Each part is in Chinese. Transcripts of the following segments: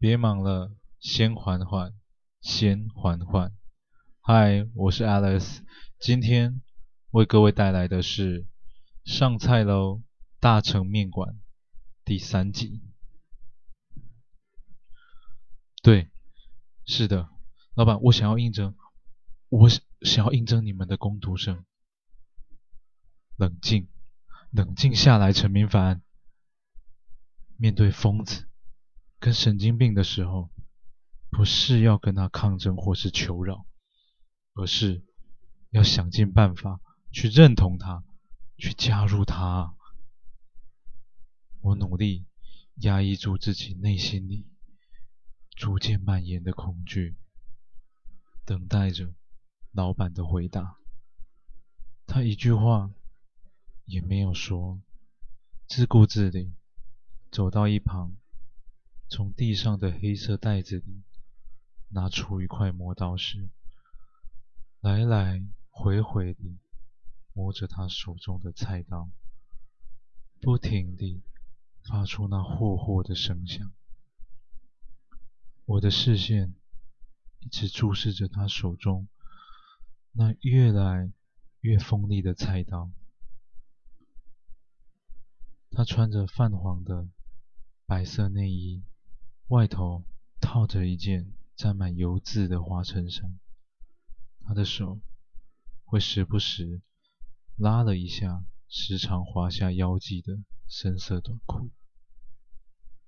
别忙了，先缓缓，先缓缓。嗨，我是 Alice，今天为各位带来的是《上菜喽！大成面馆》第三集。对，是的，老板，我想要应征，我想要应征你们的工读生。冷静，冷静下来，陈明凡。面对疯子跟神经病的时候，不是要跟他抗争或是求饶，而是要想尽办法去认同他，去加入他。我努力压抑住自己内心里逐渐蔓延的恐惧，等待着老板的回答。他一句话也没有说，自顾自地。走到一旁，从地上的黑色袋子里拿出一块磨刀石，来来回回地磨着他手中的菜刀，不停地发出那霍霍的声响。我的视线一直注视着他手中那越来越锋利的菜刀。他穿着泛黄的。白色内衣，外头套着一件沾满油渍的花衬衫。他的手会时不时拉了一下时常滑下腰际的深色短裤，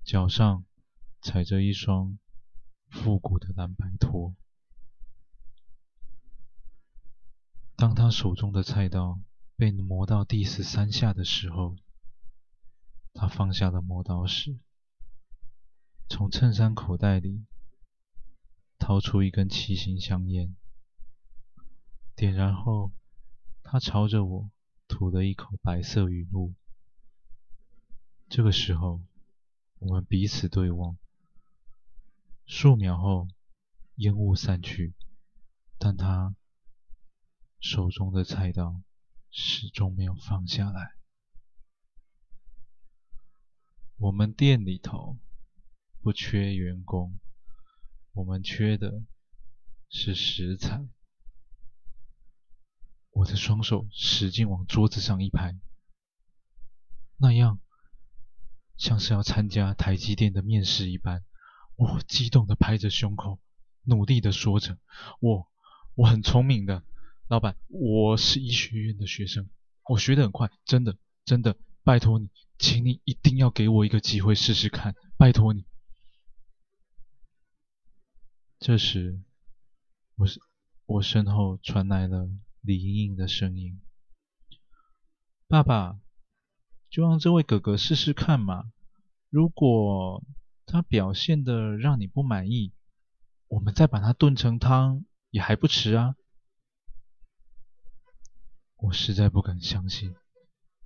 脚上踩着一双复古的蓝白拖。当他手中的菜刀被磨到第十三下的时候，他放下了磨刀石。从衬衫口袋里掏出一根七星香烟，点燃后，他朝着我吐了一口白色云雾。这个时候，我们彼此对望，数秒后，烟雾散去，但他手中的菜刀始终没有放下来。我们店里头。不缺员工，我们缺的是食材。我的双手使劲往桌子上一拍，那样像是要参加台积电的面试一般。我激动地拍着胸口，努力地说着：“我我很聪明的，老板，我是医学院的学生，我学得很快，真的真的，拜托你，请你一定要给我一个机会试试看，拜托你。”这时，我我身后传来了李莹莹的声音：“爸爸，就让这位哥哥试试看嘛。如果他表现的让你不满意，我们再把他炖成汤也还不迟啊。”我实在不敢相信，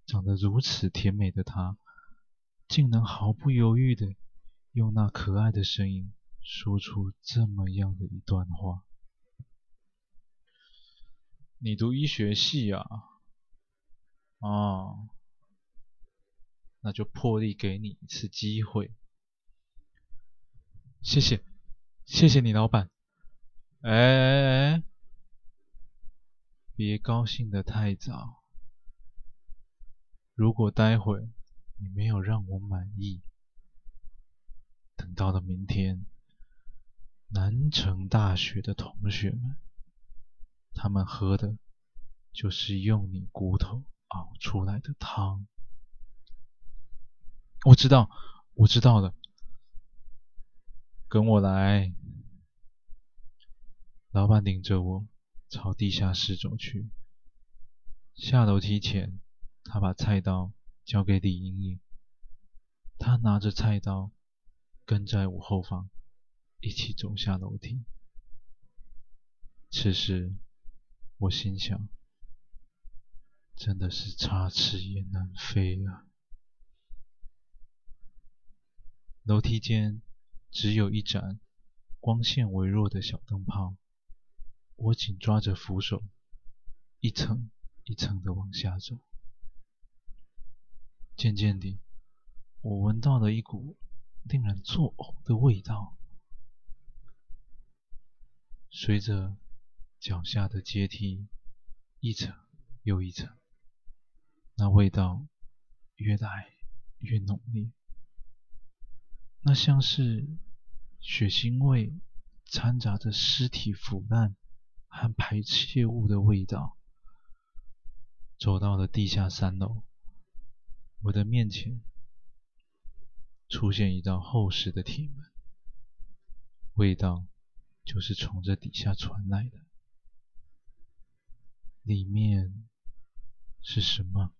长得如此甜美的他，竟能毫不犹豫的用那可爱的声音。说出这么样的一段话，你读医学系啊？哦，那就破例给你一次机会。谢谢，谢谢你，老板。哎哎哎，别高兴的太早。如果待会你没有让我满意，等到了明天。南城大学的同学们，他们喝的就是用你骨头熬出来的汤。我知道，我知道了。跟我来。老板领着我朝地下室走去。下楼梯前，他把菜刀交给李莹莹。他拿着菜刀，跟在我后方。一起走下楼梯。此时，我心想：真的是插翅也难飞啊！楼梯间只有一盏光线微弱的小灯泡，我紧抓着扶手，一层一层的往下走。渐渐地，我闻到了一股令人作呕的味道。随着脚下的阶梯一层又一层，那味道越来越浓烈，那像是血腥味掺杂着尸体腐烂和排泄物的味道。走到了地下三楼，我的面前出现一道厚实的铁门，味道就是从这底下传来的。里面是什么？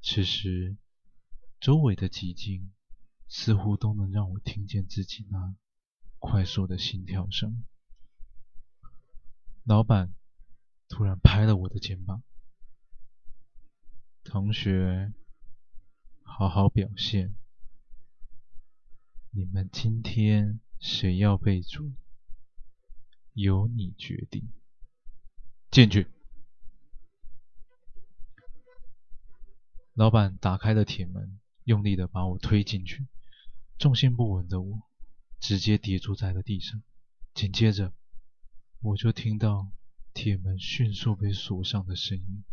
此时，周围的寂静似乎都能让我听见自己那快速的心跳声。老板。突然拍了我的肩膀，同学，好好表现。你们今天谁要被煮？由你决定。进去。老板打开了铁门，用力的把我推进去。重心不稳的我，直接跌坐在了地上。紧接着，我就听到。铁门迅速被锁上的声音，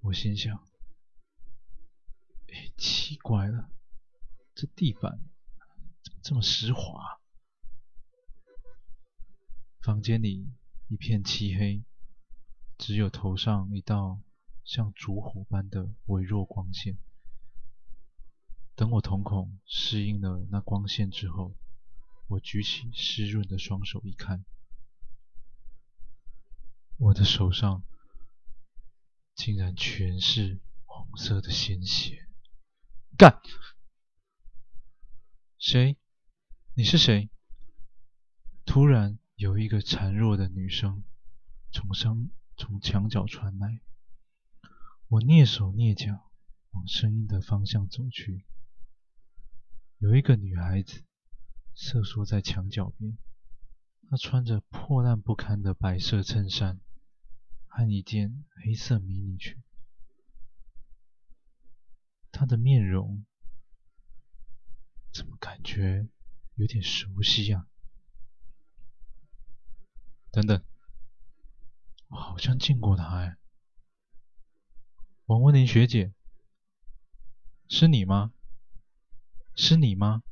我心想：“，奇怪了，这地板这么湿滑？”房间里一片漆黑，只有头上一道像烛火般的微弱光线。等我瞳孔适应了那光线之后，我举起湿润的双手一看。我的手上竟然全是红色的鲜血！干！谁？你是谁？突然有一个孱弱的女声从声从墙角传来，我蹑手蹑脚往声音的方向走去。有一个女孩子瑟缩在墙角边，她穿着破烂不堪的白色衬衫。和一件黑色迷你裙，她的面容怎么感觉有点熟悉呀？等等，我好像见过他哎。王文林学姐，是你吗？是你吗？